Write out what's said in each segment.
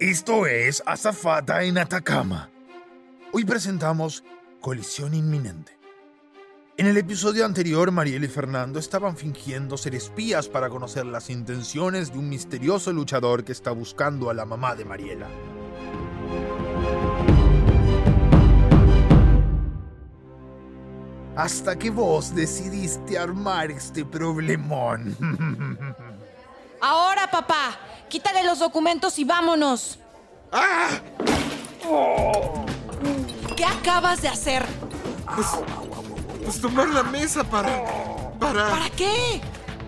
Esto es Azafata en Atacama. Hoy presentamos Colisión Inminente. En el episodio anterior, Mariel y Fernando estaban fingiendo ser espías para conocer las intenciones de un misterioso luchador que está buscando a la mamá de Mariela. Hasta que vos decidiste armar este problemón. Ahora, papá, quítale los documentos y vámonos. ¡Ah! ¿Qué acabas de hacer? Pues, pues tomar la mesa para... para... ¿Para qué?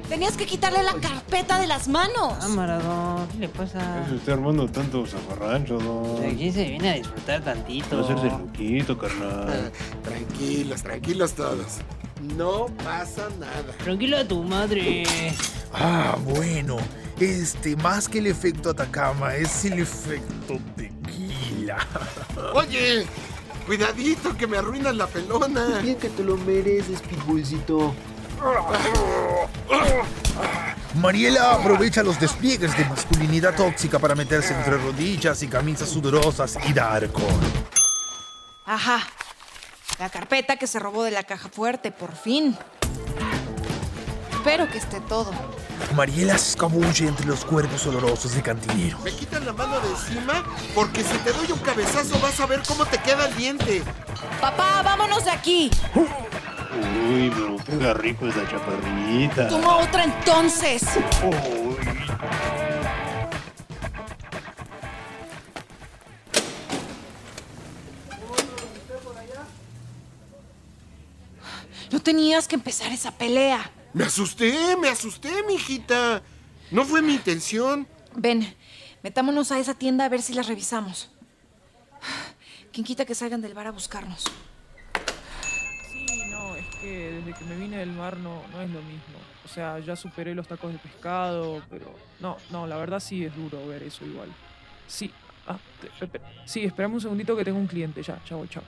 Tenías que quitarle la carpeta de las manos. Cámara, don. ¿Qué le pasa? Se está armando tanto zafarrancho, don. Aquí se viene a disfrutar tantito. Va a hacerse loquito, carnal. Ah, Tranquilos, tranquilos todos. No pasa nada. Tranquila tu madre. Ah, bueno. Este, más que el efecto Atacama, es el efecto tequila. Oye, cuidadito que me arruinas la pelona. Bien que te lo mereces, pitbullcito. Mariela aprovecha los despliegues de masculinidad tóxica para meterse entre rodillas y camisas sudorosas y dar con. Ajá. La carpeta que se robó de la caja fuerte, por fin. Espero que esté todo. Mariela se escabulle entre los cuerpos olorosos de cantinero. Me quitan la mano de encima porque si te doy un cabezazo vas a ver cómo te queda el diente. Papá, vámonos de aquí. Uy, pero pega rico esa chaparrita. Toma otra entonces. Uy. No tenías que empezar esa pelea. Me asusté, me asusté, mijita. No fue mi intención. Ven, metámonos a esa tienda a ver si las revisamos. ¿Quién quita que salgan del bar a buscarnos? Sí, no, es que desde que me vine del mar no, no es lo mismo. O sea, ya superé los tacos de pescado, pero no, no, la verdad sí es duro ver eso igual. Sí, ah, te- sí, esperame un segundito que tengo un cliente, ya, chao, chao.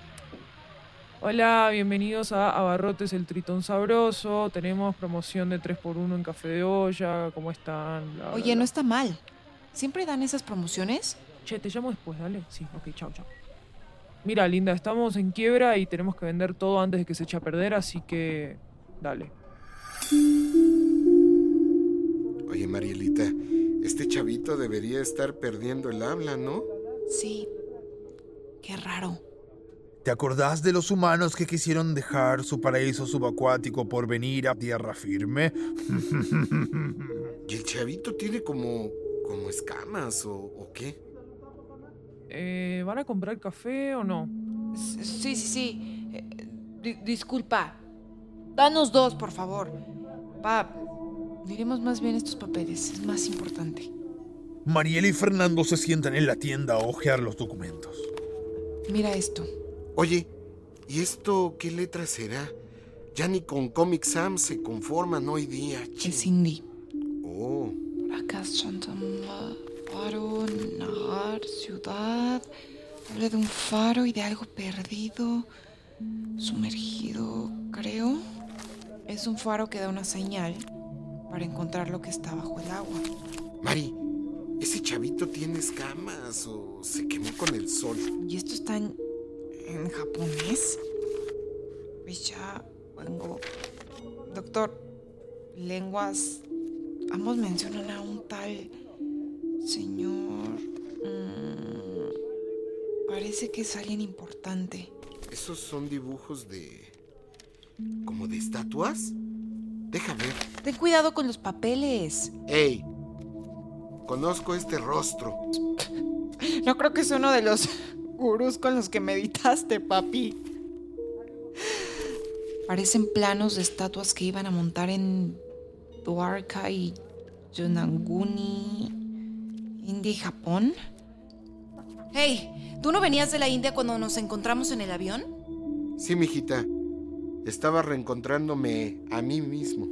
Hola, bienvenidos a Abarrotes el Tritón Sabroso. Tenemos promoción de 3x1 en café de olla. ¿Cómo están? Bla, bla, Oye, bla. no está mal. ¿Siempre dan esas promociones? Che, te llamo después, dale. Sí, ok, chao, chao. Mira, linda, estamos en quiebra y tenemos que vender todo antes de que se eche a perder, así que. Dale. Oye, Marielita, este chavito debería estar perdiendo el habla, ¿no? Sí. Qué raro. ¿Te acordás de los humanos que quisieron dejar su paraíso subacuático por venir a tierra firme? Y el chavito tiene como. como escamas o, o qué. Eh, ¿Van a comprar café o no? Sí, sí, sí. Eh, di- disculpa. Danos dos, por favor. Pa, diremos más bien estos papeles. Es más importante. Mariela y Fernando se sientan en la tienda a hojear los documentos. Mira esto. Oye, ¿y esto qué letra será? Ya ni con Comic Sam se conforman hoy día. chin. Es Cindy. Oh, faro, Nagar, ciudad. Habla de un faro y de algo perdido, sumergido, creo. Es un faro que da una señal para encontrar lo que está bajo el agua. Mari, ¿ese chavito tiene escamas o se quemó con el sol? ¿Y esto está en, en japonés? Pues ya vengo. Doctor, lenguas. Ambos mencionan a un tal señor. mm, parece que es alguien importante. ¿Esos son dibujos de... como de estatuas? Deja ver. Ten cuidado con los papeles. ¡Ey! Conozco este rostro. No creo que sea uno de los gurús con los que meditaste, papi. Parecen planos de estatuas que iban a montar en Dwarka y Yonaguni, India y Japón. Hey, ¿tú no venías de la India cuando nos encontramos en el avión? Sí, mijita. Estaba reencontrándome a mí mismo.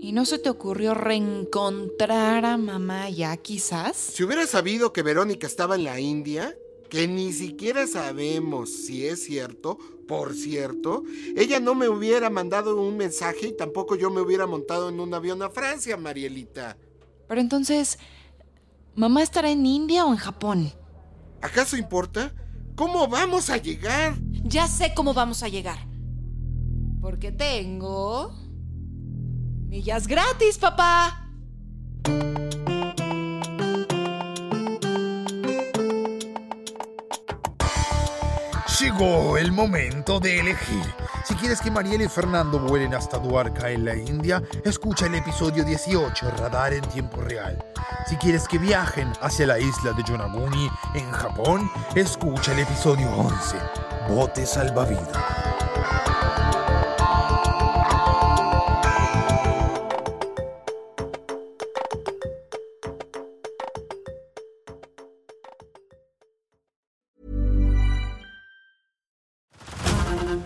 ¿Y no se te ocurrió reencontrar a mamá ya, quizás? Si hubiera sabido que Verónica estaba en la India, que ni siquiera sabemos si es cierto, por cierto, ella no me hubiera mandado un mensaje y tampoco yo me hubiera montado en un avión a Francia, Marielita. Pero entonces, ¿mamá estará en India o en Japón? ¿Acaso importa? ¿Cómo vamos a llegar? Ya sé cómo vamos a llegar. Porque tengo... Millas gratis, papá. Llegó el momento de elegir. Si quieres que Mariela y Fernando vuelen hasta Duarca en la India, escucha el episodio 18, Radar en tiempo real. Si quieres que viajen hacia la isla de Yonaguni en Japón, escucha el episodio 11, Bote salvavidas.